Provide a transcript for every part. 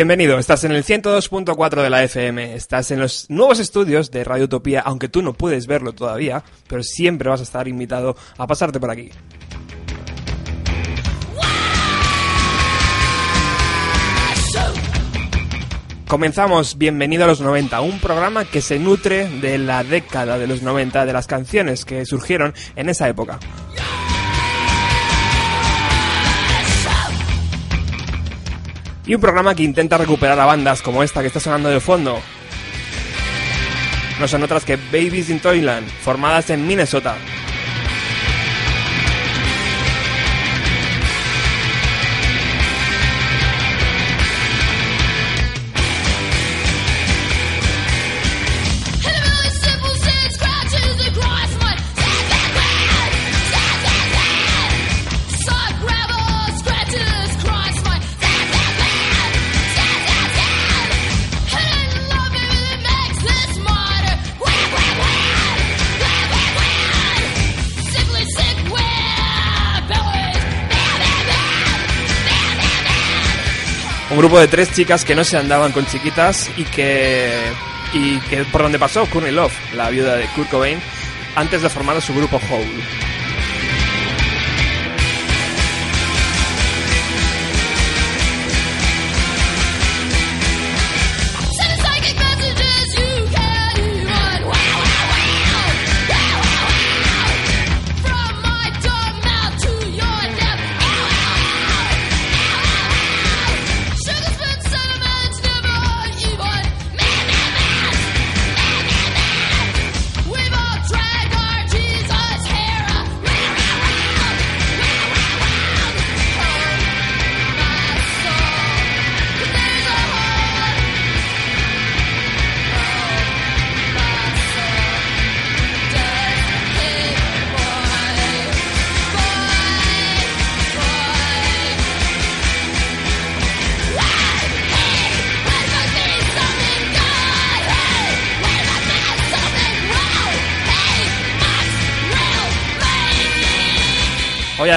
Bienvenido, estás en el 102.4 de la FM, estás en los nuevos estudios de Radio Utopía, aunque tú no puedes verlo todavía, pero siempre vas a estar invitado a pasarte por aquí. Comenzamos Bienvenido a los 90, un programa que se nutre de la década de los 90, de las canciones que surgieron en esa época. Y un programa que intenta recuperar a bandas como esta que está sonando de fondo. No son otras que Babies in Toyland, formadas en Minnesota. Grupo de tres chicas que no se andaban con chiquitas y que y que por donde pasó Courtney Love, la viuda de Kurt Cobain, antes de formar su grupo Hole.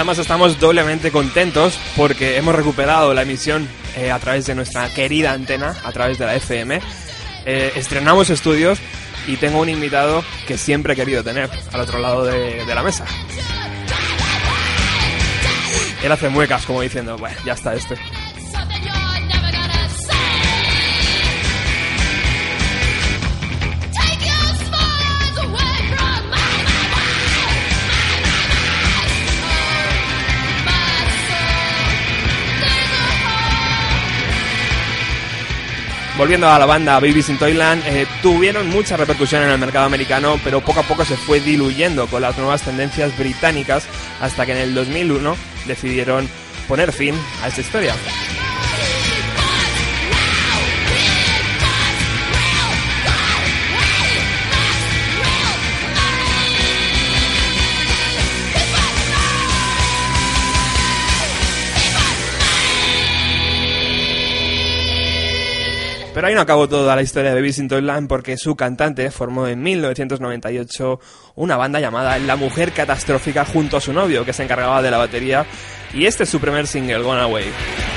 Además estamos doblemente contentos porque hemos recuperado la emisión eh, a través de nuestra querida antena, a través de la FM. Eh, estrenamos estudios y tengo un invitado que siempre he querido tener al otro lado de, de la mesa. Él hace muecas como diciendo, bueno, ya está este. Volviendo a la banda Babies in Toyland, eh, tuvieron mucha repercusión en el mercado americano, pero poco a poco se fue diluyendo con las nuevas tendencias británicas hasta que en el 2001 decidieron poner fin a esta historia. Pero ahí no acabó toda la historia de Babies in Toyland porque su cantante formó en 1998 una banda llamada La Mujer Catastrófica junto a su novio que se encargaba de la batería y este es su primer single, Gone Away.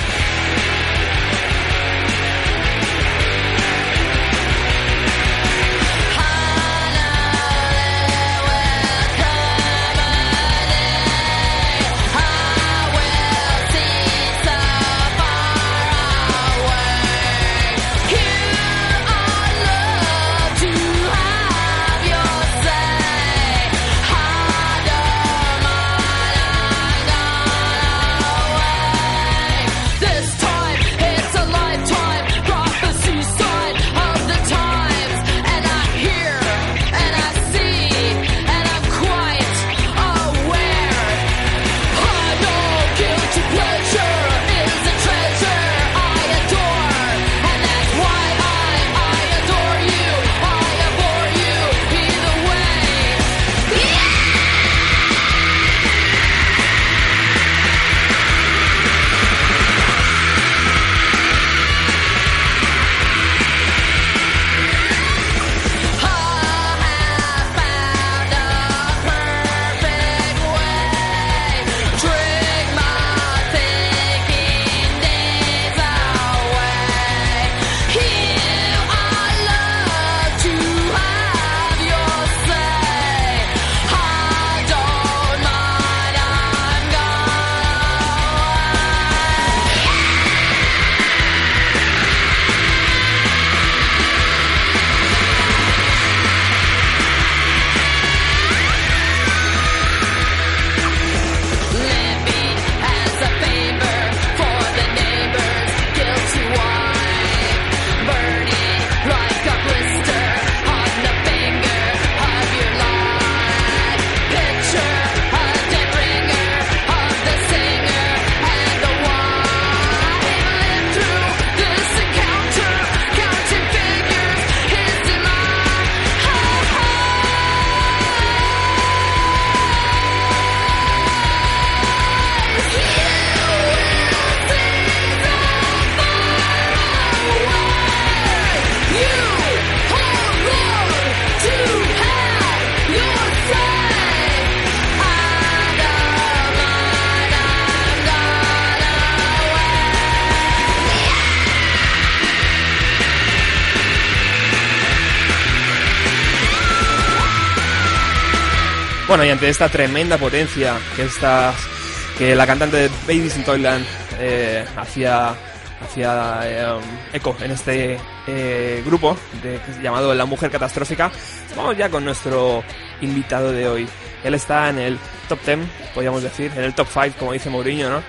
Bueno, y ante esta tremenda potencia que esta, que la cantante de Babies in Toyland eh, hacía, hacía eh, eco en este eh, grupo de, llamado La Mujer Catastrófica, vamos ya con nuestro invitado de hoy. Él está en el top 10, podríamos decir, en el top 5, como dice Mourinho, ¿no?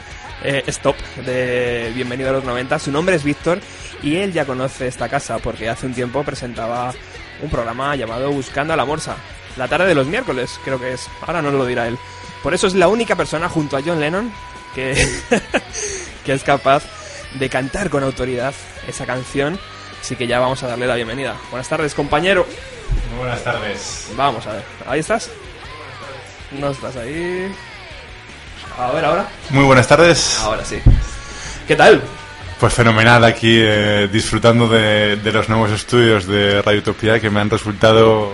Stop de Bienvenido a los 90. Su nombre es Víctor y él ya conoce esta casa porque hace un tiempo presentaba un programa llamado Buscando a la Morsa. La tarde de los miércoles, creo que es. Ahora no lo dirá él. Por eso es la única persona junto a John Lennon que, que es capaz de cantar con autoridad esa canción. Así que ya vamos a darle la bienvenida. Buenas tardes, compañero. Muy buenas tardes. Vamos a ver. ¿Ahí estás? No estás ahí. A ver, ahora. Muy buenas tardes. Ahora sí. ¿Qué tal? Pues fenomenal aquí, eh, disfrutando de, de los nuevos estudios de Radio Utopía que me han resultado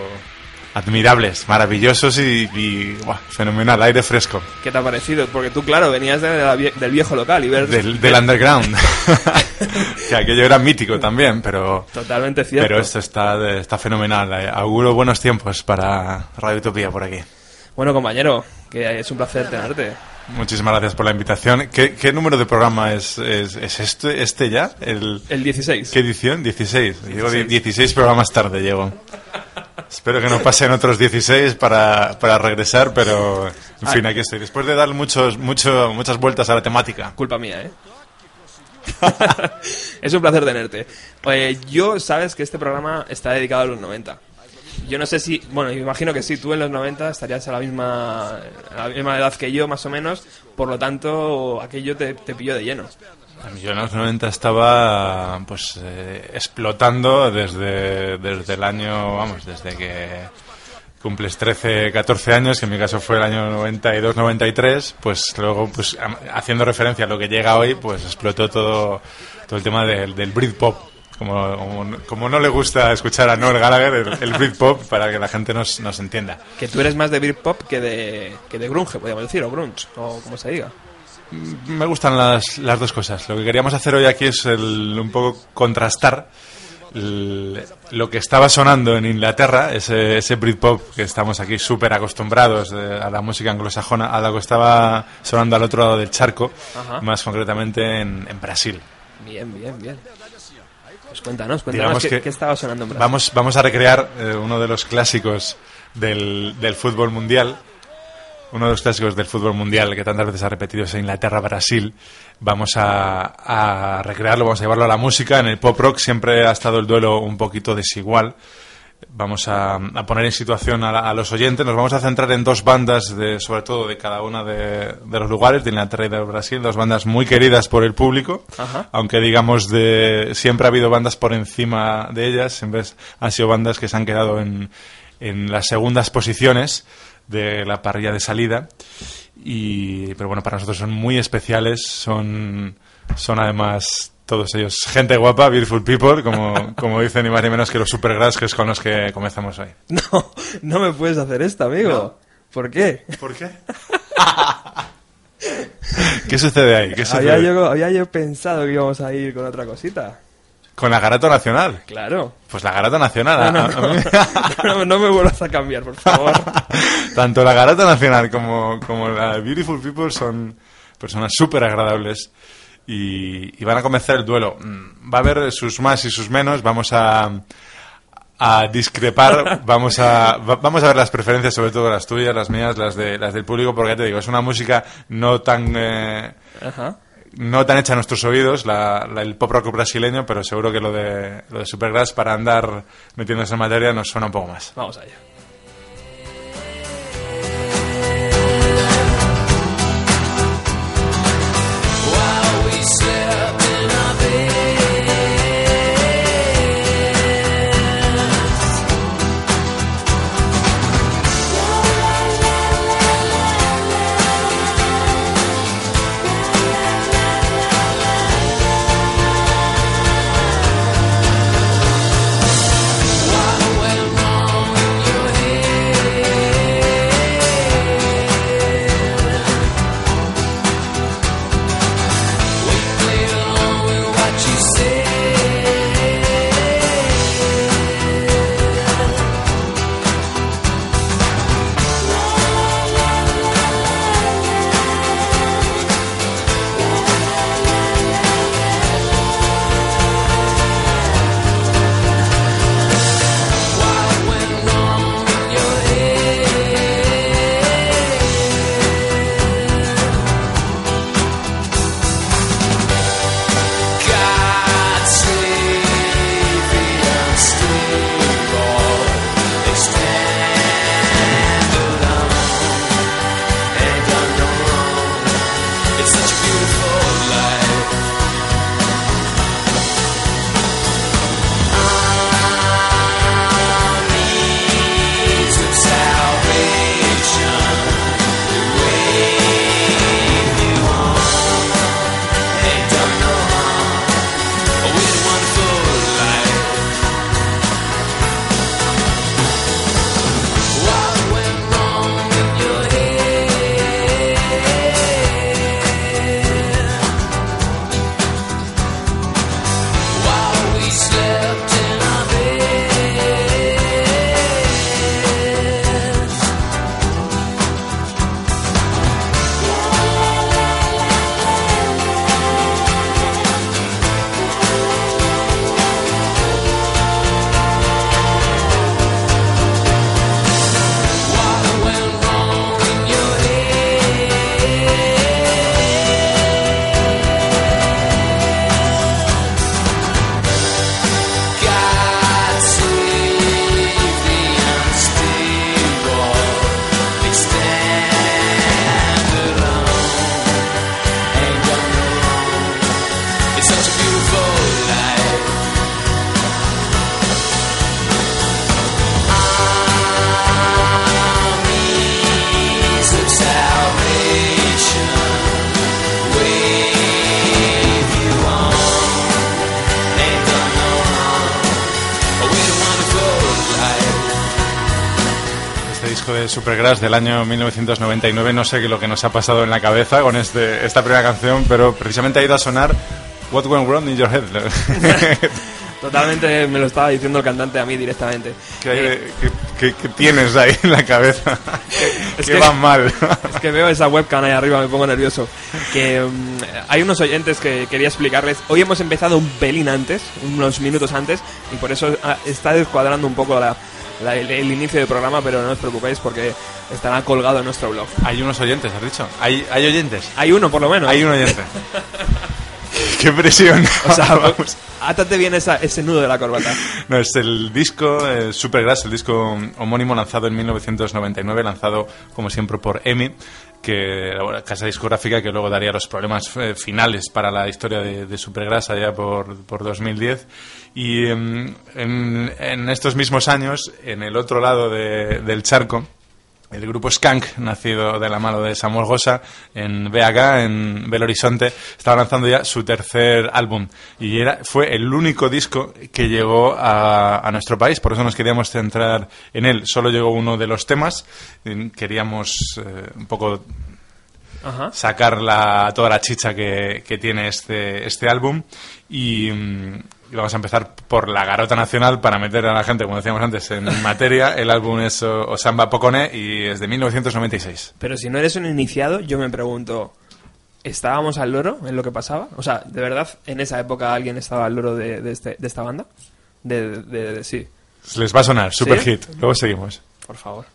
admirables, maravillosos y, y, buah, fenomenal, aire fresco. ¿Qué te ha parecido? Porque tú, claro, venías de la del viejo local y ver... Del, del underground. que aquello era mítico también, pero, Totalmente cierto. pero esto está, está fenomenal. Eh, Auguro buenos tiempos para Radio Utopía por aquí. Bueno, compañero, que es un placer tenerte. Muchísimas gracias por la invitación. ¿Qué, qué número de programa es, es, es este, este ya? El, El 16. ¿Qué edición? 16. Llego die- 16 programas tarde, llego. Espero que no pasen otros 16 para, para regresar, pero en fin, aquí estoy. Después de dar muchos, mucho, muchas vueltas a la temática. Culpa mía, ¿eh? es un placer tenerte. Eh, yo, sabes que este programa está dedicado a los 90. Yo no sé si, bueno, imagino que sí, tú en los 90 estarías a la misma, a la misma edad que yo, más o menos, por lo tanto, aquello te, te pilló de lleno. En los 90 estaba pues eh, explotando desde, desde el año, vamos, desde que cumples 13, 14 años, que en mi caso fue el año 92, 93, pues luego, pues haciendo referencia a lo que llega hoy, pues explotó todo, todo el tema del, del Britpop, como, como, como no le gusta escuchar a Noel Gallagher, el, el Britpop, para que la gente nos, nos entienda. Que tú eres más de Britpop que de, que de grunge, podríamos decir, o grunge, o como se diga. Me gustan las, las dos cosas. Lo que queríamos hacer hoy aquí es el, un poco contrastar el- lo que estaba sonando en Inglaterra, ese, ese Britpop que estamos aquí súper acostumbrados eh, a la música anglosajona, a lo que estaba sonando al otro lado del charco, Ajá. más concretamente en, en Brasil. Bien, bien, bien. Pues cuéntanos, cuéntanos qué, que qué estaba sonando en Brasil. Vamos, vamos a recrear eh, uno de los clásicos del, del fútbol mundial. Uno de los clásicos del fútbol mundial que tantas veces ha repetido es Inglaterra-Brasil. Vamos a, a recrearlo, vamos a llevarlo a la música. En el pop rock siempre ha estado el duelo un poquito desigual. Vamos a, a poner en situación a, la- a los oyentes. Nos vamos a centrar en dos bandas, de, sobre todo de cada una de, de los lugares, de Inglaterra y de Brasil. Dos bandas muy queridas por el público. Ajá. Aunque digamos, de, siempre ha habido bandas por encima de ellas. Siempre han sido bandas que se han quedado en, en las segundas posiciones de la parrilla de salida. Y, pero bueno, para nosotros son muy especiales. Son, son además todos ellos gente guapa, beautiful people, como, como dicen ni más ni menos que los supergrass que es con los que comenzamos hoy. No, no me puedes hacer esto, amigo. ¿Por qué? ¿Por qué? ¿Qué sucede ahí? ¿Qué sucede? Había yo, había yo pensado que íbamos a ir con otra cosita. Con la Garato Nacional. Claro. Pues la Garata Nacional. No, me vuelvas a cambiar, por favor. Tanto la Garata Nacional como, como la Beautiful People son personas súper agradables y, y van a comenzar el duelo. Mm, Va a haber sus más y sus menos. Vamos a, a discrepar. Vamos a, va- vamos a ver las preferencias, sobre todo las tuyas, las mías, las, de, las del público, porque ya te digo, es una música no tan... eh, Ajá. No tan hecha a nuestros oídos, la, la- el pop rock brasileño, pero seguro que lo de, lo de Supergrass para andar metiéndose en materia nos suena un poco más. Vamos allá. Supergrass del año 1999. No sé qué lo que nos ha pasado en la cabeza con este, esta primera canción, pero precisamente ha ido a sonar What Went Wrong in Your Head. Totalmente me lo estaba diciendo el cantante a mí directamente. ¿Qué, tienes ahí en la cabeza? es que va mal. es que veo esa webcam ahí arriba, me pongo nervioso. Que mm, hay unos oyentes que quería explicarles. Hoy hemos empezado un pelín antes, unos minutos antes, y por eso ah, está descuadrando un poco el, el, inicio del programa, pero no os preocupéis porque estará colgado en nuestro blog. Hay unos oyentes, has dicho. ¿Hay, hay oyentes? Hay uno, por lo menos. Hay un oyente. ¡Qué presión! O sea, átate bien ese nudo de la corbata. No, es el disco eh, Supergrass, el disco homónimo lanzado en 1999, lanzado como siempre por EMI, que la casa discográfica que luego daría los problemas eh, finales para la historia de, Supergrass allá por, por 2010. Y em, en, estos mismos años, en el otro lado del charco, el grupo Skank, nacido de la mano de Samuel Gosa en BH, en Belo Horizonte, estaba lanzando ya su tercer álbum. Y era, fue el único disco que llegó a, nuestro país, por eso nos queríamos centrar en él. Solo llegó uno de los temas, queríamos eh, un poco sacar la, toda la chicha que, que tiene este, este álbum. Y, mm, y vamos a empezar por la garota nacional para meter a la gente, como decíamos antes, en materia. El álbum es Osamba Pocone y es de 1996. Pero si no eres un iniciado, yo me pregunto, ¿estábamos al loro en lo que pasaba? O sea, ¿de verdad en esa época alguien estaba al loro de, este, de esta banda? De, de, sí. Les va a sonar, super hit. Luego seguimos. Por favor.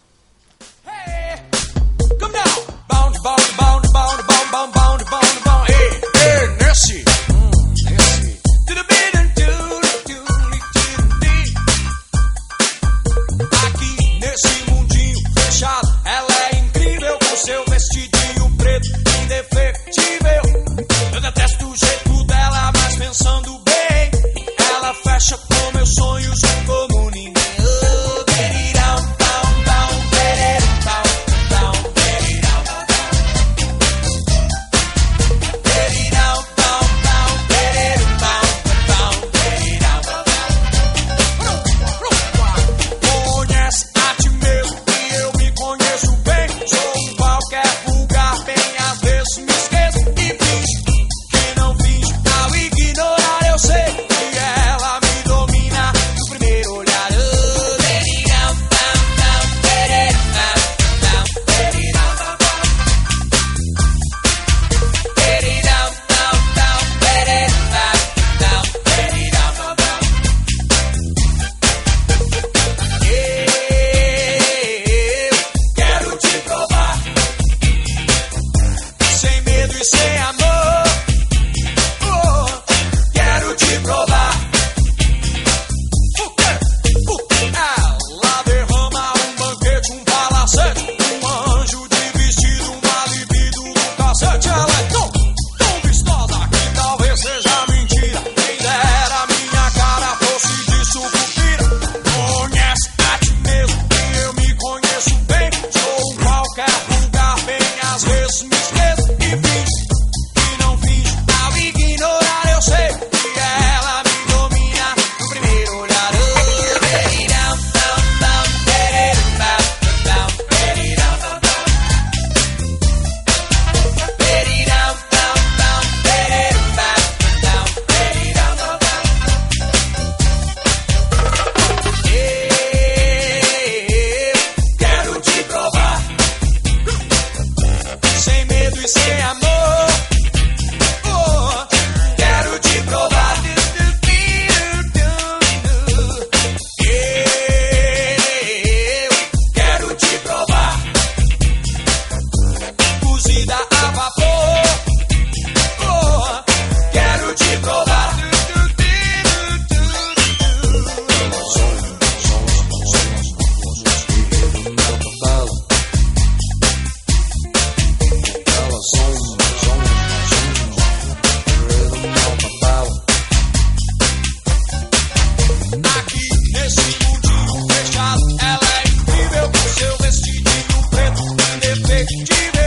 Dreaming.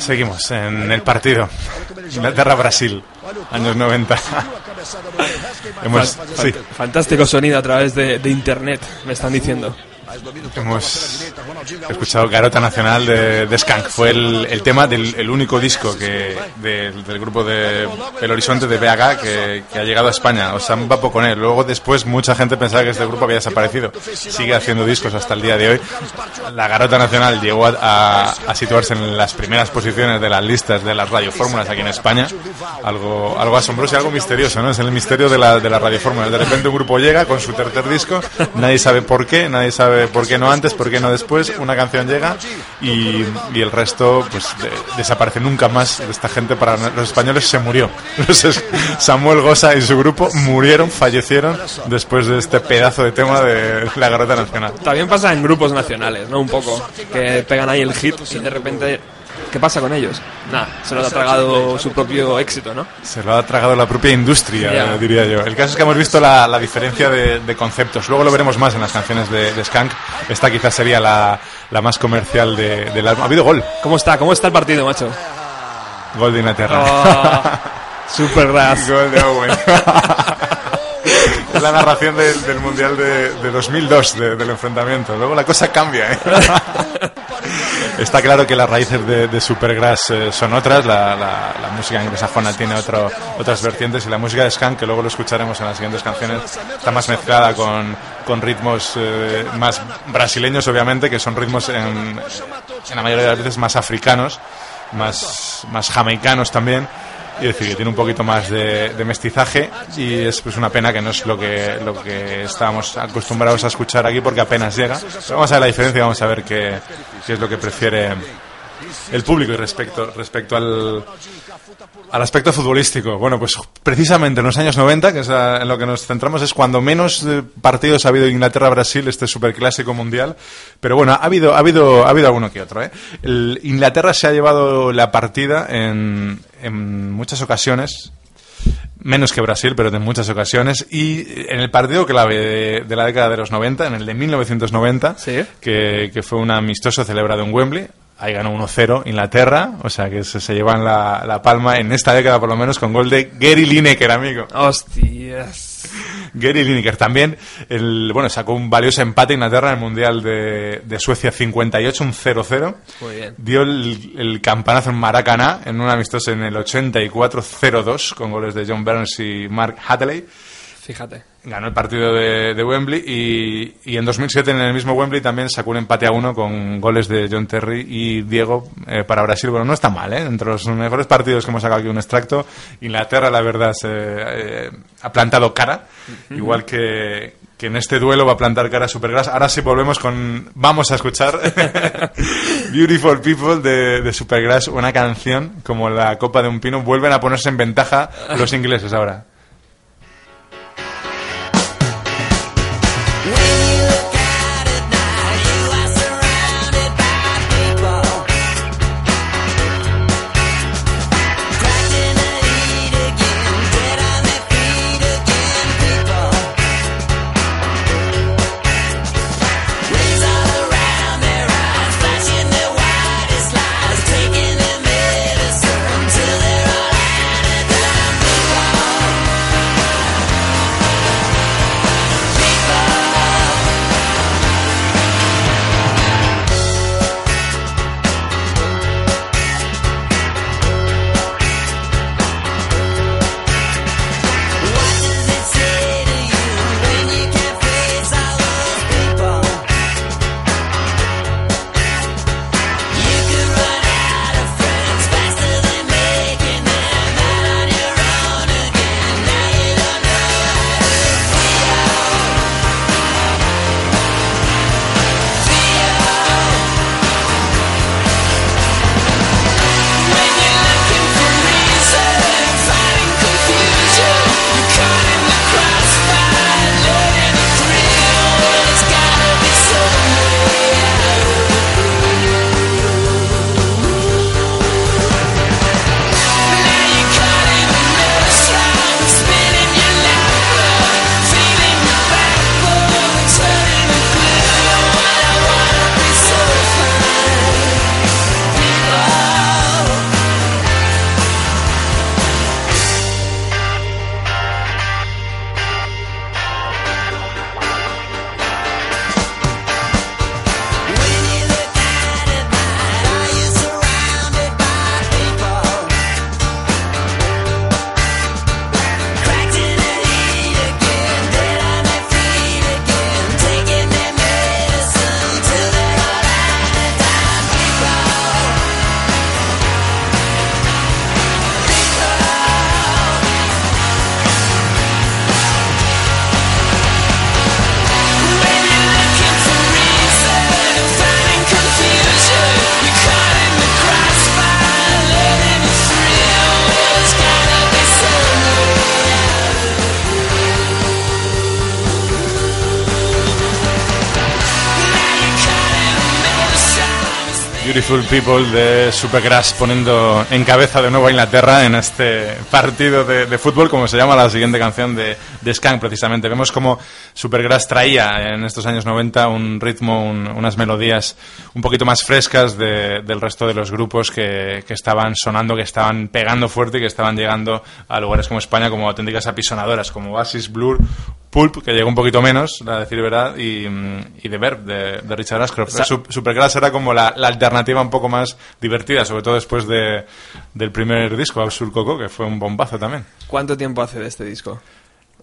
Seguimos en el partido. Inglaterra-Brasil, años 90. Hemos, sí, Fantástico sonido a través de, de internet, me están diciendo. Hemos escuchado Garota Nacional de, de Skank. Fue el, el tema del el único disco que, del- del grupo de El Horizonte de BH que, que ha llegado a España. O sea, va con él. Luego después mucha gente pensaba que este grupo había desaparecido. Sigue haciendo discos hasta el día de hoy. La Garota Nacional llegó a, a- a situarse en las primeras posiciones de las listas de las radiofórmulas aquí en España. Algo, algo asombroso y algo misterioso, ¿no? Es el misterio de la, de la radiofórmula. De repente un grupo llega con su tercer disco, nadie sabe por qué, nadie sabe por qué no antes, por qué no después. Una canción llega y, el resto pues de- desaparece nunca más esta gente. Para los españoles se murió. Los es- Samuel Gosa y su grupo murieron, fallecieron después de este pedazo de tema de la Garota Nacional. También pasa en grupos nacionales, ¿no? Un poco. Que pegan ahí el hit y de repente. ¿Qué pasa con ellos? Nada, se lo ha tragado su propio éxito, ¿no? Se lo ha tragado la propia industria, Ya. eh, diría yo. El caso es que hemos visto la, la diferencia de, de conceptos. Luego lo veremos más en las canciones de, de Skank. Esta quizás sería la, la más comercial de- del álbum. Ha habido gol. ¿Cómo está? ¿Cómo está el partido, macho? Gol de Inglaterra. Oh, super ras. Gol de Owen. es la narración del, del Mundial de, de 2002, de- del enfrentamiento. Luego la cosa cambia. ¿eh? Está claro que las raíces de, Supergrass eh, son otras, la, la- la música anglosajona tiene otro, otras vertientes y la música de Skank, que luego lo escucharemos en las siguientes canciones, está más mezclada con, con ritmos eh, más brasileños, obviamente, que son ritmos en, en la mayoría de las veces más africanos, más, más jamaicanos también. Y decir, que tiene un poquito más de, de mestizaje y es pues una pena que no es lo que, lo que estábamos acostumbrados a escuchar aquí porque apenas llega. Pero vamos a ver la diferencia vamos a ver qué, qué es lo que prefiere el público y respecto, respecto al, al aspecto futbolístico. Bueno, pues precisamente en los años 90, que es a- en lo que nos centramos, es cuando menos eh, partidos ha habido Inglaterra-Brasil, este superclásico mundial. Pero bueno, ha habido, ha habido, ha habido alguno que otro. ¿eh? El- Inglaterra se ha llevado la partida en, en muchas ocasiones. Menos que Brasil, pero en muchas ocasiones. Y en el partido clave de, de la década de los 90, en el de 1990, Sí. que, que fue un amistoso celebrado en Wembley. Ahí ganó 1-0 Inglaterra, o sea que se, se llevan la, la palma en esta década por lo menos con gol de Gary Lineker, amigo. Hostias. Gary Lineker también, el, bueno, sacó un valioso empate Inglaterra en el Mundial de, de Suecia 58, un 0-0. Muy bien. Dio el, el campanazo en Maracaná en un amistoso en el 84-0-2 con goles de John Burns y Mark Hatley. Fíjate. Ganó el partido de, de Wembley y, y en 2007 en el mismo Wembley también sacó un empate a uno con goles de John Terry y Diego eh, para Brasil. Bueno, no está mal, ¿eh? Entre los mejores partidos que hemos sacado aquí un extracto, Inglaterra, la verdad, se, eh, ha plantado cara, igual que, que en este duelo va a plantar cara Supergrass. Ahora sí volvemos con... Vamos a escuchar Beautiful People de, de Supergrass, una canción como la copa de un pino. Vuelven a ponerse en ventaja los ingleses ahora. Beautiful People de Supergrass poniendo en cabeza de nuevo a Inglaterra en este partido de, de fútbol, como se llama la siguiente canción de, de Skank precisamente. Vemos como Supergrass traía en estos años 90 un ritmo, un- unas melodías un poquito más frescas de- del resto de los grupos que, que estaban sonando, que estaban pegando fuerte y que estaban llegando a lugares como España como auténticas apisonadoras, como Oasis, Blur, Pulp, que llegó un poquito menos, a decir verdad, y, y The Verb, de, de Richard Ashcroft. Sa- Sup- Supergrass era como la, la alternativa un poco más divertida, sobre todo después de, del primer disco, Absurd Coco, que fue un bombazo también. ¿Cuánto tiempo hace de este disco?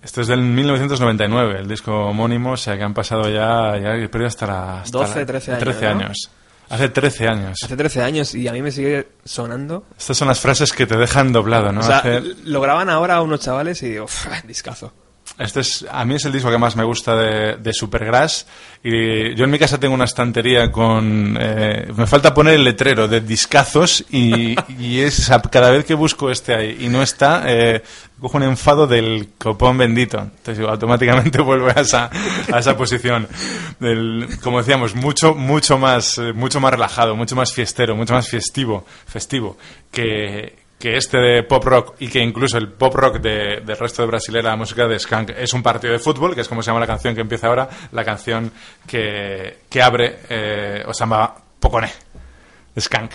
Esto es del 1999, el disco homónimo, o sea que han pasado ya, ya perdido hasta la... hasta 12, la- 13 años, 13 ¿no? años. Hace 13 años. Hace 13 años y a mí me sigue sonando. Estas son las frases que te dejan doblado, ¿no? o sea, Hace- lo graban ahora unos chavales y digo, "Uf, discazo. Este es, a mí es el disco que más me gusta de, de Supergrass. Y yo en mi casa tengo una estantería con. eh, me falta poner el letrero de discazos y, y es cada vez que busco este ahí y no está, eh, cojo un enfado del copón bendito. Entonces automáticamente vuelve a esa, a esa posición. Del, como decíamos, mucho, mucho más, eh, mucho más relajado, mucho más fiestero, mucho más festivo, festivo que, que este de pop rock y que incluso el pop rock de- del resto de brasilera, la música de Skank, es un partido de fútbol, que es como se llama la canción que empieza ahora, la canción que, que abre eh, o se llama Poconé, de Skank.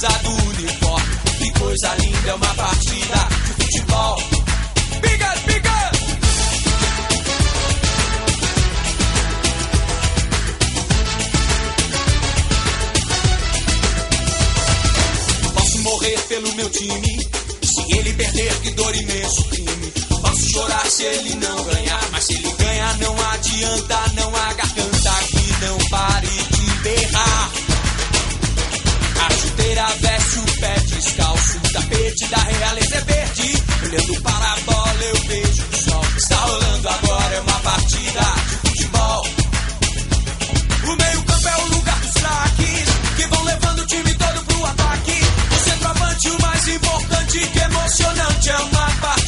Camisa do uniforme. Que coisa linda é uma partida de futebol. Biga, biga! Posso morrer pelo meu time. Se ele perder, que dor imenso crime. Posso chorar se ele não ganhar. Mas se ele ganhar, não adianta. Não há garganta que não pare de berrar. A chuteira veste o pé descalço. O tapete da realeza é verde. Olhando para a bola, eu vejo o sol. Está rolando agora, é uma partida de futebol. O meio-campo é o lugar dos craques que vão levando o time todo pro ataque. O centroavante, o mais importante, que emocionante é uma partida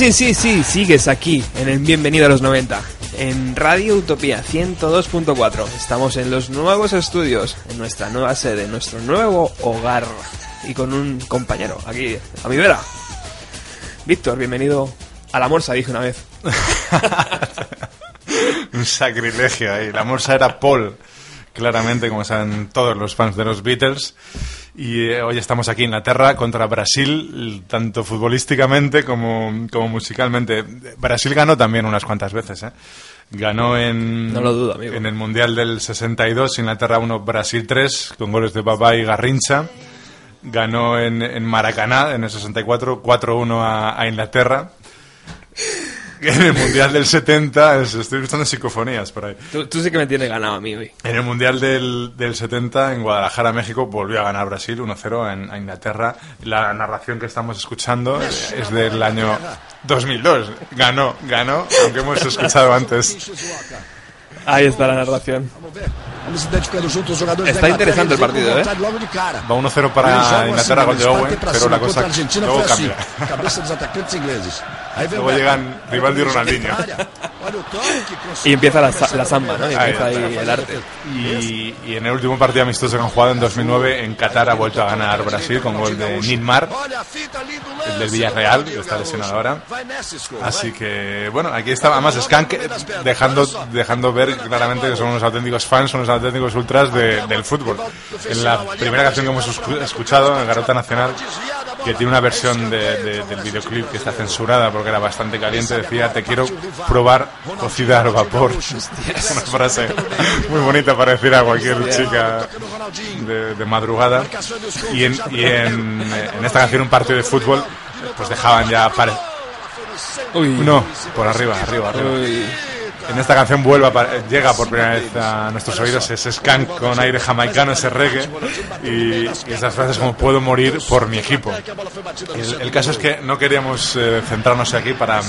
Sí, sí, sí, sigues aquí en el Bienvenido a los 90, en Radio Utopía 102.4. Estamos en los nuevos estudios, en nuestra nueva sede, nuestro nuevo hogar y con un compañero aquí, a mi vera. Víctor, bienvenido a la morsa, dije una vez. Un sacrilegio ahí. La morsa era Paul, claramente, como saben todos los fans de los Beatles. Y eh, hoy estamos aquí en Inglaterra contra Brasil, tanto futbolísticamente como, como musicalmente. Brasil ganó también unas cuantas veces, ¿eh? Ganó en, No lo dudo, amigo. en el Mundial del 62, Inglaterra 1, Brasil 3, con goles de Babá y Garrincha. Ganó en, en Maracaná en el 64, 4-1 a, a Inglaterra. En el Mundial del 70, es- estoy escuchando psicofonías por ahí. Tú, tú sí que me tienes ganado a mí hoy. En el Mundial del, del 70, en Guadalajara, México, volvió a ganar Brasil 1-0 en, a Inglaterra. La narración que estamos escuchando es del año 2002. Ganó, ganó, aunque hemos escuchado antes. Ahí está la narración. Está interesante el partido, ¿eh? Va 1-0 Eles para Inglaterra, gol de Owen, pero la cosa luego cambia. Luego llegan Rivaldi y Ronaldinho. Y empieza la, la samba, ¿no? Y empieza ahí el arte. Y, y en el último partido amistoso que han jugado en 2009 en Qatar ha vuelto a ganar Brasil con gol de Nilmar, el del Villarreal, que está lesionado ahora. Así que, bueno, aquí está, además Skank dejando, dejando ver claramente que son unos auténticos fans, son unos auténticos ultras de- del fútbol. En la primera canción que hemos escu- escuchado, en Garota Nacional, que tiene una versión de- de- del videoclip que está censurada porque era bastante caliente, decía, te quiero probar cocida al vapor. Es una frase muy bonita para decir a cualquier chica de, de madrugada. Y, en, y en, en esta canción, un partido de fútbol, pues dejaban ya... Uy. no, por arriba, arriba, arriba. Uy. En esta canción vuelve a pa- llega por primera vez a nuestros oídos ese skank con aire jamaicano, ese reggae y, y esas frases como puedo morir por mi equipo. El, el caso es que no queríamos eh, centrarnos aquí para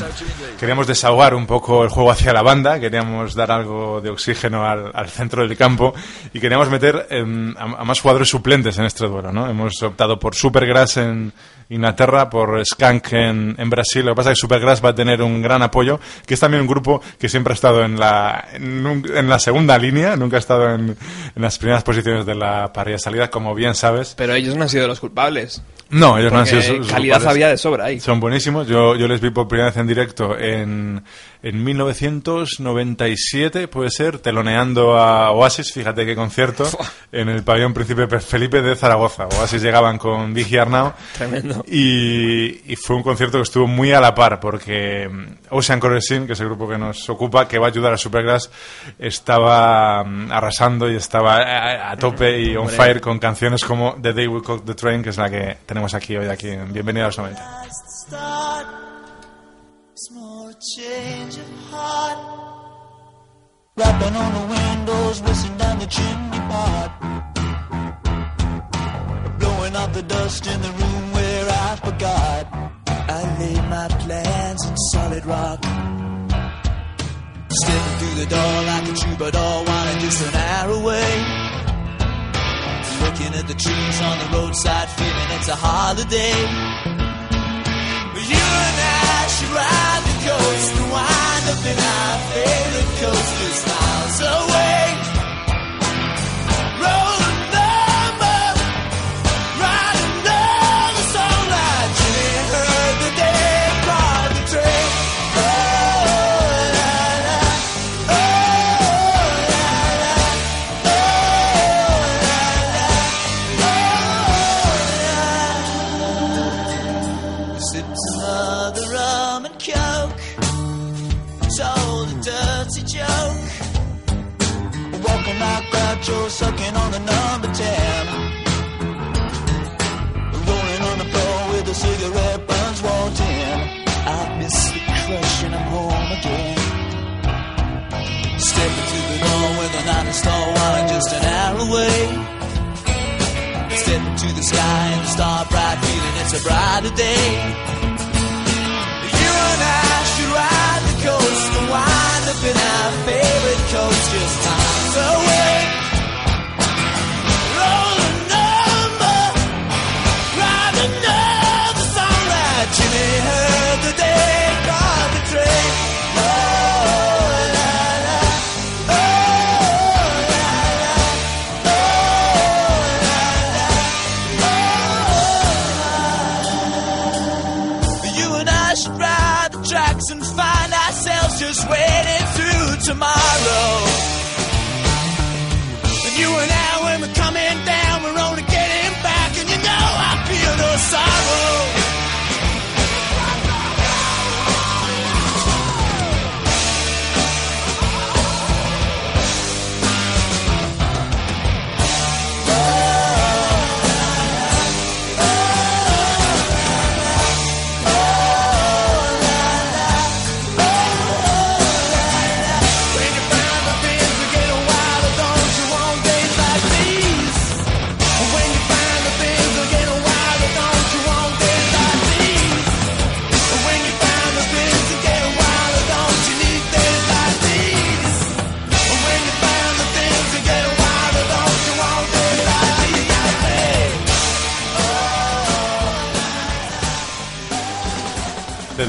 queríamos desahogar un poco el juego hacia la banda, queríamos dar algo de oxígeno al, al centro del campo y queríamos meter em, a, a más jugadores suplentes en este duelo, ¿no? Hemos optado por Supergrass en Inglaterra, por Skank en, en Brasil. Lo que pasa es que Supergrass va a tener un gran apoyo, que es también un grupo que siempre ha estado en la, en, un- en la segunda línea, nunca ha estado en, en las primeras posiciones de la parrilla de salida, como bien sabes. Pero ellos no han sido los culpables. No, ellos no han sido sus- calidad había de sobra ahí. Son buenísimos. Yo, yo les vi por primera vez en directo en, en 1997, puede ser, teloneando a Oasis, fíjate qué concierto, en el pabellón Príncipe Felipe de Zaragoza. Oasis llegaban con Digi Arnau. Tremendo. Y, y fue un concierto que estuvo muy a la par porque mm, Ocean Corresin, que es el grupo que nos ocupa, que va a ayudar a Supergrass, estaba mm, arrasando y estaba a, a tope y on fire con canciones como The Day We Caught the Train, que es la que tenemos aquí hoy aquí en Bienvenido a los 90. Small change of heart. Rapping on the windows, whistling down the chimney pot. Blowing out the dust in the room where I forgot. I laid my plans in solid rock. Stepping through the door like a troubadour, wanting just an hour away. Looking at the trees on the roadside, feeling it's a holiday. But You and I should ride the coast and wind up in our favorite coasters miles away.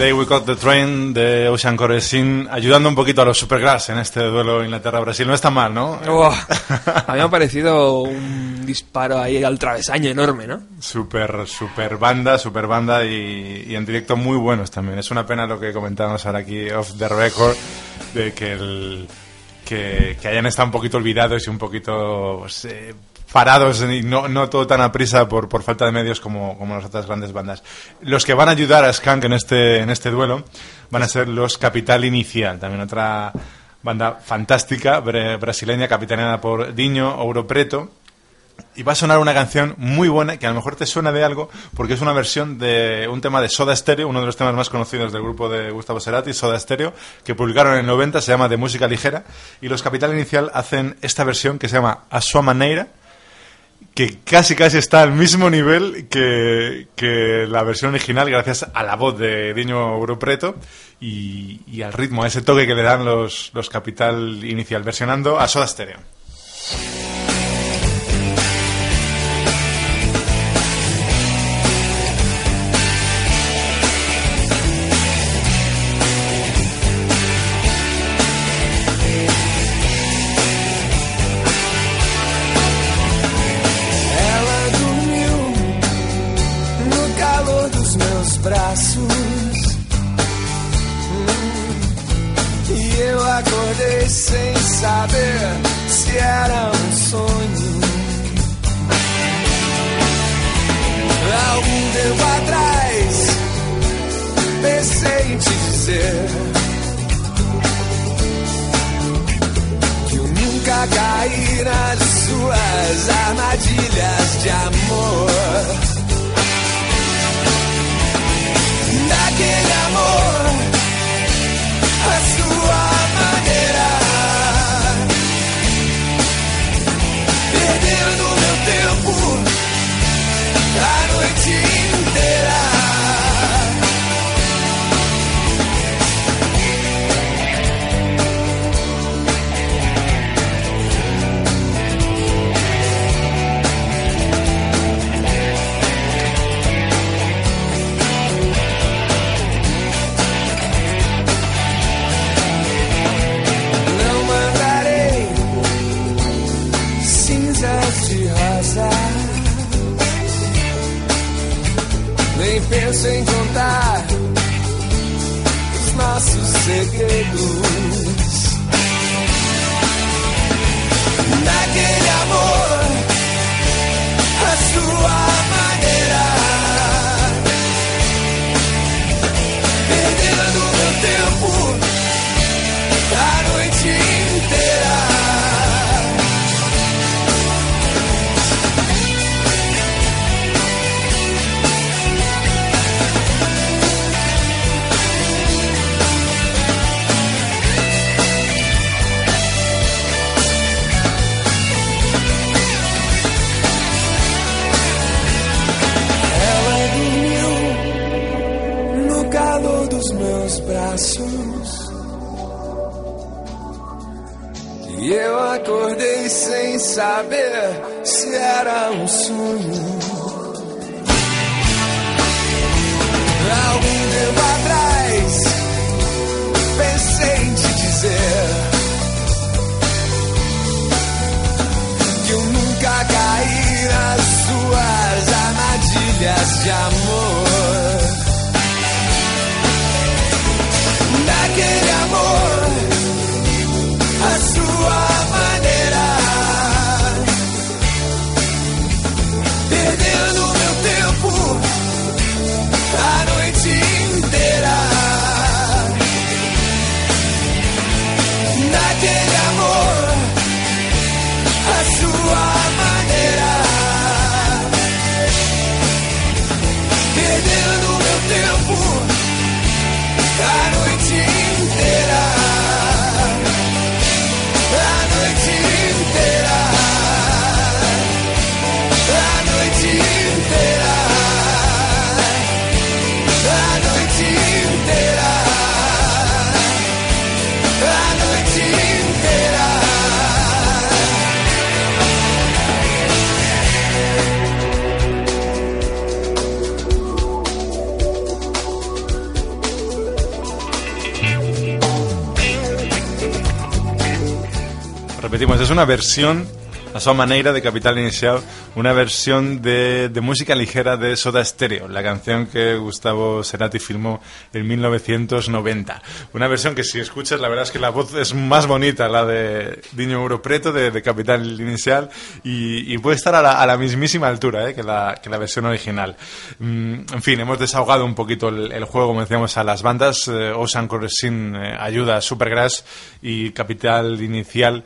Day We Caught the Train de Ocean Core Sin, ayudando un poquito a los Supergrass en este duelo Inglaterra-Brasil. No está mal, ¿no? Buah, a mí me ha parecido un disparo ahí al travesaño enorme, ¿no? Super, super banda, super banda y, y en directo muy buenos también. Es una pena lo que comentábamos ahora aquí off the record de que el que, que hayan estado un poquito olvidados y un poquito pues, eh, parados y no, no todo tan a prisa por, por falta de medios como, como las otras grandes bandas. Los que van a ayudar a Skank en este, en este duelo van a ser los Capital Inicial, también otra banda fantástica brasileña capitaneada por Diño Ouro Preto y va a sonar una canción muy buena que a lo mejor te suena de algo porque es una versión de un tema de Soda Stereo, uno de los temas más conocidos del grupo de Gustavo Cerati, Soda Stereo, que publicaron en el 90, se llama De Música Ligera y los Capital Inicial hacen esta versión que se llama A Sua Maneira que casi casi está al mismo nivel que, que la versión original gracias a la voz de Diño Europreto y, y al ritmo, a ese toque que le dan los, los Capital Inicial, versionando a Soda Stereo. Braços. Hum, E eu acordei sem saber se era um sonho. Algum tempo atrás pensei em te dizer que eu nunca caí nas suas armadilhas de amor. Amor, penso em contar os nossos segredos. Daquele amor, a sua Repetimos, es una versión a su manera de Capital Inicial, una versión de, de música ligera de Soda Stereo, la canción que Gustavo Cerati filmó en 1990. Una versión que si escuchas, la verdad es que la voz es más bonita, la de Diño Europreto de, de Capital Inicial, y, puede estar a la, a la mismísima altura eh, que, la, que la versión original. Mm, en fin, hemos desahogado un poquito el, juego, como decíamos, a las bandas. Eh, Ocean Corresin eh, ayuda Supergrass y Capital Inicial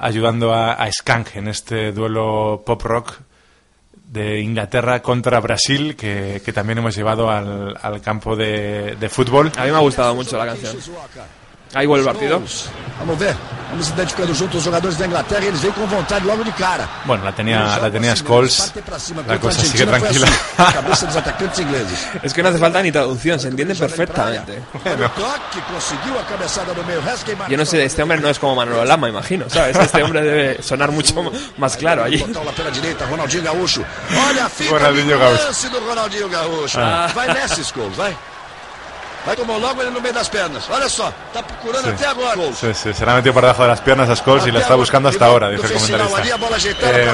ayudando a, a en este duelo pop rock de Inglaterra contra Brasil que, también hemos llevado al, al campo de, de fútbol. A mí me ha gustado mucho la canción. Ahí vuelve el partido. Vamos ver. Vamos identificando junto os jogadores da Inglaterra. Eles vêm com vontade logo de cara. Bueno, la tenía, la tenía Scholes. La cosa sigue tranquila. Cabeça dos atacantes ingleses. Es que no hace falta ni traducción, se entiende perfectamente. Olha o toque, conseguiu a cabeçada no meio. Resta queimar. Yo no sé, este hombre no es como Manolo Lama, imagino, ¿sabes? Este hombre debe sonar mucho m- más claro allí. Ronaldinho Gaúcho. Olha a fita Ronaldinho Gaúcho. Ronaldinho Gaúcho. Ah. Vai nessa, Scholes, vai. Vai tomar logo ele no meio das pernas. Olha só, tá procurando Sí. até agora. Sí, sí, se la ha metido por debajo de las piernas a Scholes y la está buscando hasta ahora, dice el comentarista. Eh,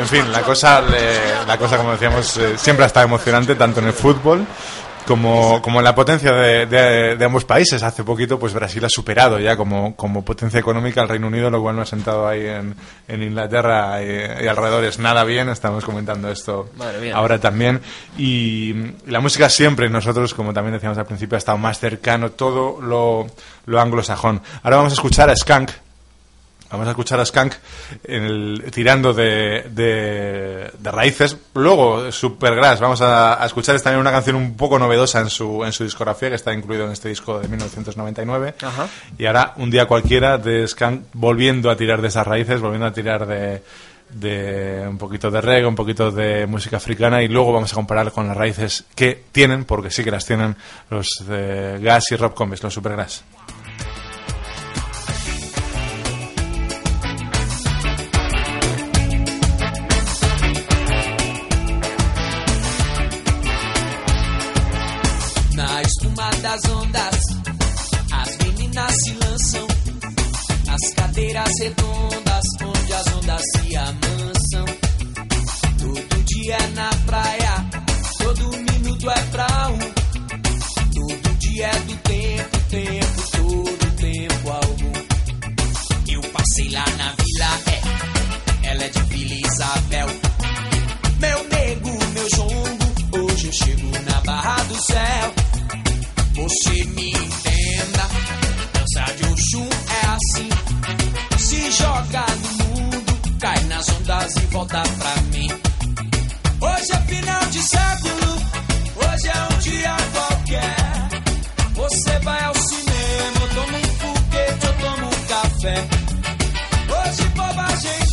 en fin, la cosa, le- la cosa como decíamos, eh, siempre ha estado emocionante, tanto en el fútbol como, como la potencia de, de- de ambos países. Hace poquito, pues Brasil ha superado ya como, como potencia económica al Reino Unido, lo cual no ha sentado ahí en, en Inglaterra y, y alrededores nada bien. Estamos comentando esto ahora también. Y, y la música siempre, nosotros, como también decíamos al principio, ha estado más cercano todo lo, lo anglosajón. Ahora vamos a escuchar a Skank. Vamos a escuchar a Skank en el- tirando de, de, de raíces. Luego, Supergrass, vamos a, a escuchar también una canción un poco novedosa en su, en su discografía, que está incluido en este disco de 1999. Ajá. Y ahora, un día cualquiera de Skank volviendo a tirar de esas raíces, volviendo a tirar de, de un poquito de reggae, un poquito de música africana y luego vamos a comparar con las raíces que tienen, porque sí que las tienen los de Gas y Rob Combs, los Supergrass. Você me entenda, dança de Oxum é assim. Se joga no mundo, cai nas ondas e volta pra mim. Hoje é final de século, hoje é um dia qualquer. Você vai ao cinema, eu tomo um foguete, eu tomo um café. Hoje bobagem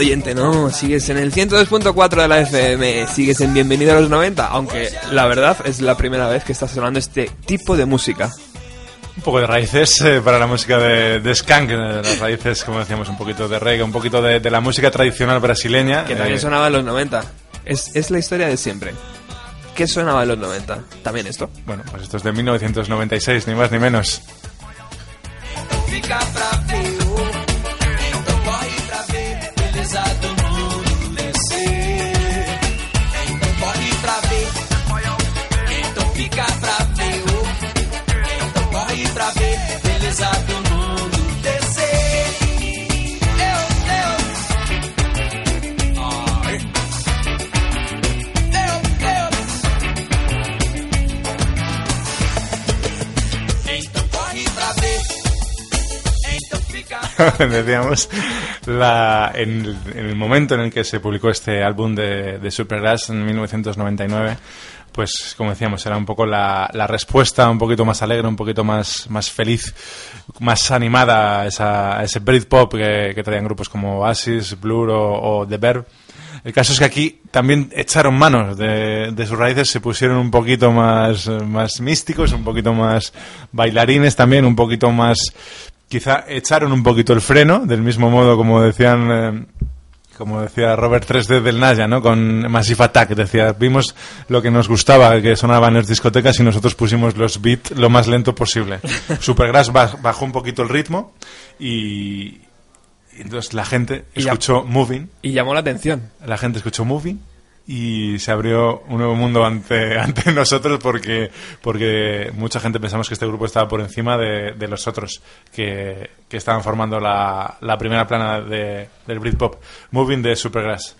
querido oyente, no. Sigues en el 102.4 de la FM. Sigues en Bienvenido a los 90. Aunque la verdad es la primera vez que está sonando este tipo de música. Un poco de raíces eh, para la música de, de Skank, eh, las raíces, como decíamos, un poquito de reggae, un poquito de, de la música tradicional brasileña. Que también eh, sonaba en los 90. Es, es la historia de siempre. ¿qué sonaba en los 90? ¿También esto? Bueno, pues esto es de 1996, ni más ni menos. decíamos, la, en, el, en el momento en el que se publicó este álbum de, de Supergrass en 1999, pues como decíamos, era un poco la, la respuesta un poquito más alegre, un poquito más, más feliz, más animada a, esa, a ese Britpop que, que traían grupos como Oasis, Blur o, o The Verb. El caso es que aquí también echaron manos de, de sus raíces, se pusieron un poquito más, más místicos, un poquito más bailarines también, un poquito más quizá echaron un poquito el freno, del mismo modo como decían, eh, como decía Robert 3D del Naya, ¿no? Con Massive Attack, decía, vimos lo que nos gustaba, que sonaba en las discotecas y nosotros pusimos los beats lo más lento posible. Supergrass baj- bajó un poquito el ritmo y, entonces la gente Y escuchó Moving, Y llamó la atención. la gente escuchó Moving y se abrió un nuevo mundo ante, ante nosotros porque, porque mucha gente pensamos que este grupo estaba por encima de, de los otros que, que estaban formando la, la primera plana de, del Britpop. Moving de Supergrass.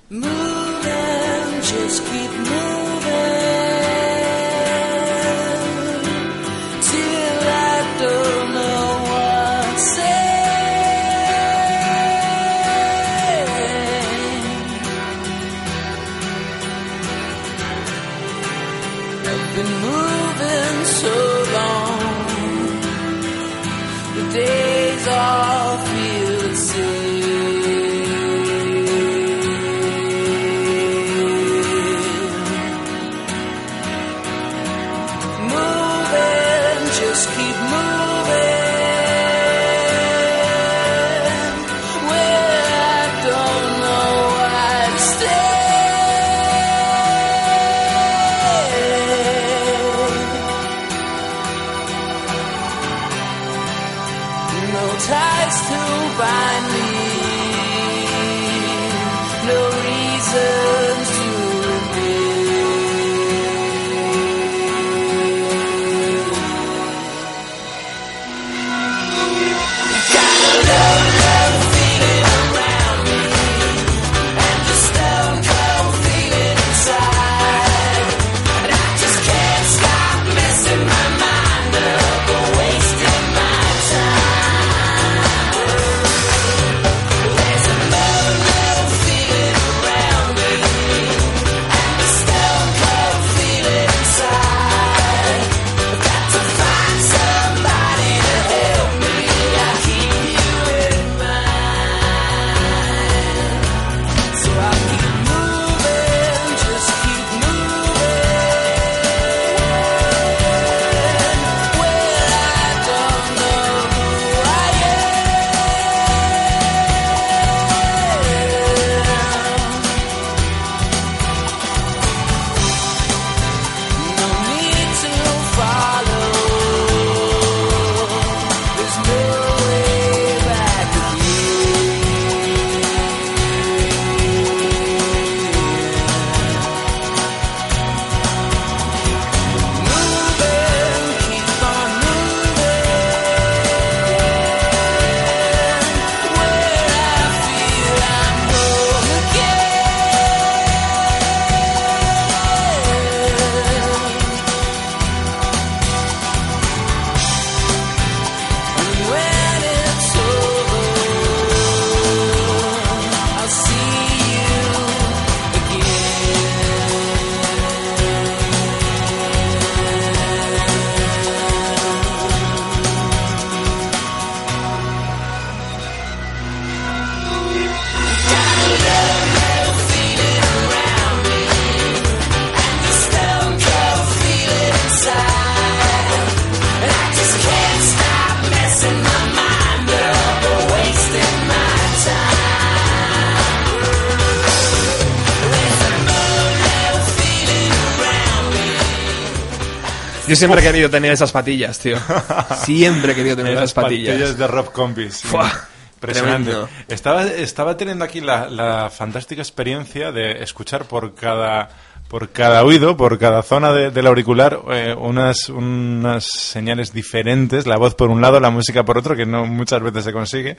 Yo siempre he querido tener esas patillas, tío. Siempre he querido tener esas patillas. de Rob Combis. Impresionante. tremendo. Estaba, estaba teniendo aquí la, la fantástica experiencia de escuchar por cada por cada oído, por cada zona de- del auricular, eh, unas, unas señales diferentes, la voz por un lado, la música por otro, que no muchas veces se consigue.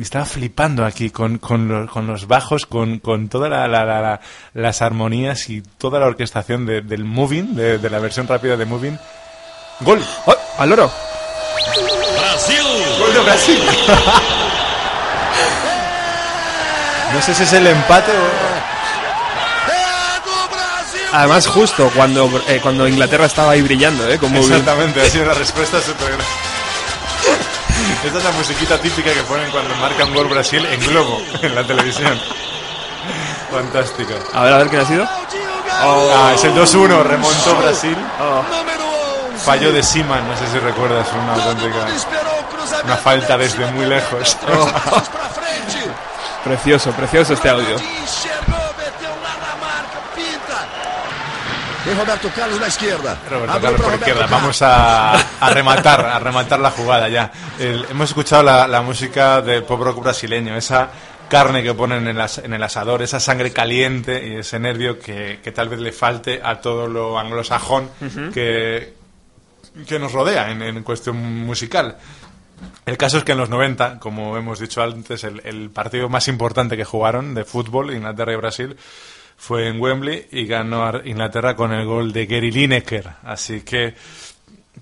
Estaba flipando aquí con, con, los, con los bajos, con, con todas la, la- la- la- las armonías y toda la orquestación de- del Moving, de, de la versión rápida de Moving. ¡Gol! ¡Oh, ¡Al loro! ¡Gol de Brasil! no sé si es el empate o... Brasil! Además, justo cuando, eh, cuando Inglaterra estaba ahí brillando, ¿eh? Como Exactamente, ha sido una respuesta súper grande. Esta es la musiquita típica que ponen cuando marca un gol Brasil en globo, en la televisión. Fantástica. A ver, a ver quién ha sido. Ah, es el 2-1, remontó Brasil. Número 11. Fallo de Siman, no sé si recuerdas, una auténtica... Una falta desde muy lejos. Frente. Precioso, precioso este audio. Tem Roberto Carlos na esquerda. Roberto Carlos por Roberto izquierda. Carlos. Vamos a, a rematar, a rematar la jugada ya. El- hemos escuchado la, la música del pop rock brasileño, esa carne que ponen en, las- en el asador, esa sangre caliente y ese nervio que, que tal vez le falte a todo lo anglosajón que, que nos rodea en, en cuestión musical. El caso es que en los 90, como hemos dicho antes, el, el partido más importante que jugaron de fútbol, Inglaterra y Brasil, fue en Wembley y ganó a Inglaterra con el gol de Gary Lineker. Así que,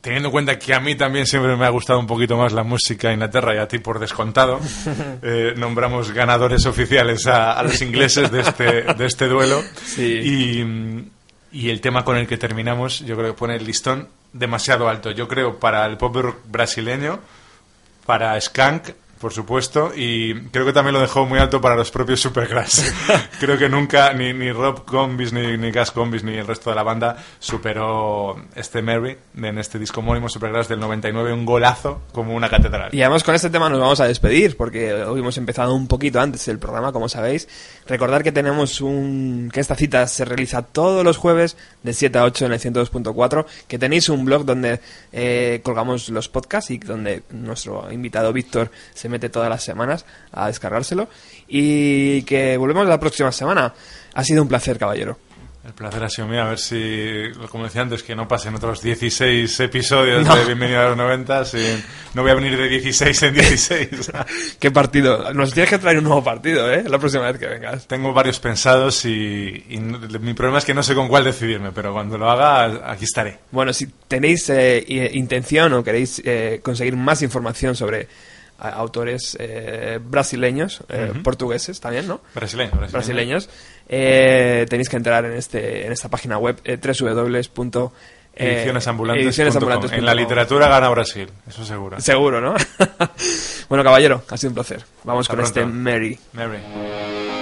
teniendo en cuenta que a mí también siempre me ha gustado un poquito más la música de Inglaterra y a ti por descontado, eh, nombramos ganadores oficiales a, a los ingleses de este, de este duelo. Sí. Y, y el tema con el que terminamos, yo creo que pone el listón demasiado alto. Yo creo para el pop brasileño, para Skank, por supuesto, y creo que también lo dejó muy alto para los propios Supergrass. creo que nunca ni, ni Rob Combis, ni, ni Gas Combis, ni el resto de la banda superó este Mary en este disco homónimo Supergrass del 99, un golazo como una catedral. Y además con este tema nos vamos a despedir, porque hoy hemos empezado un poquito antes el programa, como sabéis. Recordar que tenemos un... que esta cita se realiza todos los jueves de 7 a 8 en el 102.4, que tenéis un blog donde eh, colgamos los podcasts y donde nuestro invitado Víctor se mete todas las semanas a descargárselo. Y que volvemos la próxima semana. Ha sido un placer, caballero. El placer ha sido mío, a ver si, como decía antes, que no pasen otros 16 episodios No. de Bienvenido a los 90, sin- no voy a venir de 16 en 16. ¿Qué partido? Nos tienes que traer un nuevo partido, ¿eh? La próxima vez que vengas. Tengo varios pensados y, y mi problema es que no sé con cuál decidirme, pero cuando lo haga, aquí estaré. Bueno, si tenéis eh, intención o queréis eh, conseguir más información sobre autores eh, brasileños, eh, portugueses también, ¿no? Brasileño, brasileño. Brasileños, eh, tenéis que entrar en este en esta página web eh, www. eh, Edicionesambulantes.com. edicionesambulantes.com. En la literatura gana Brasil, eso seguro. Seguro, ¿no? bueno, caballero, ha sido un placer. Vamos Hasta con este. Mary. Mary.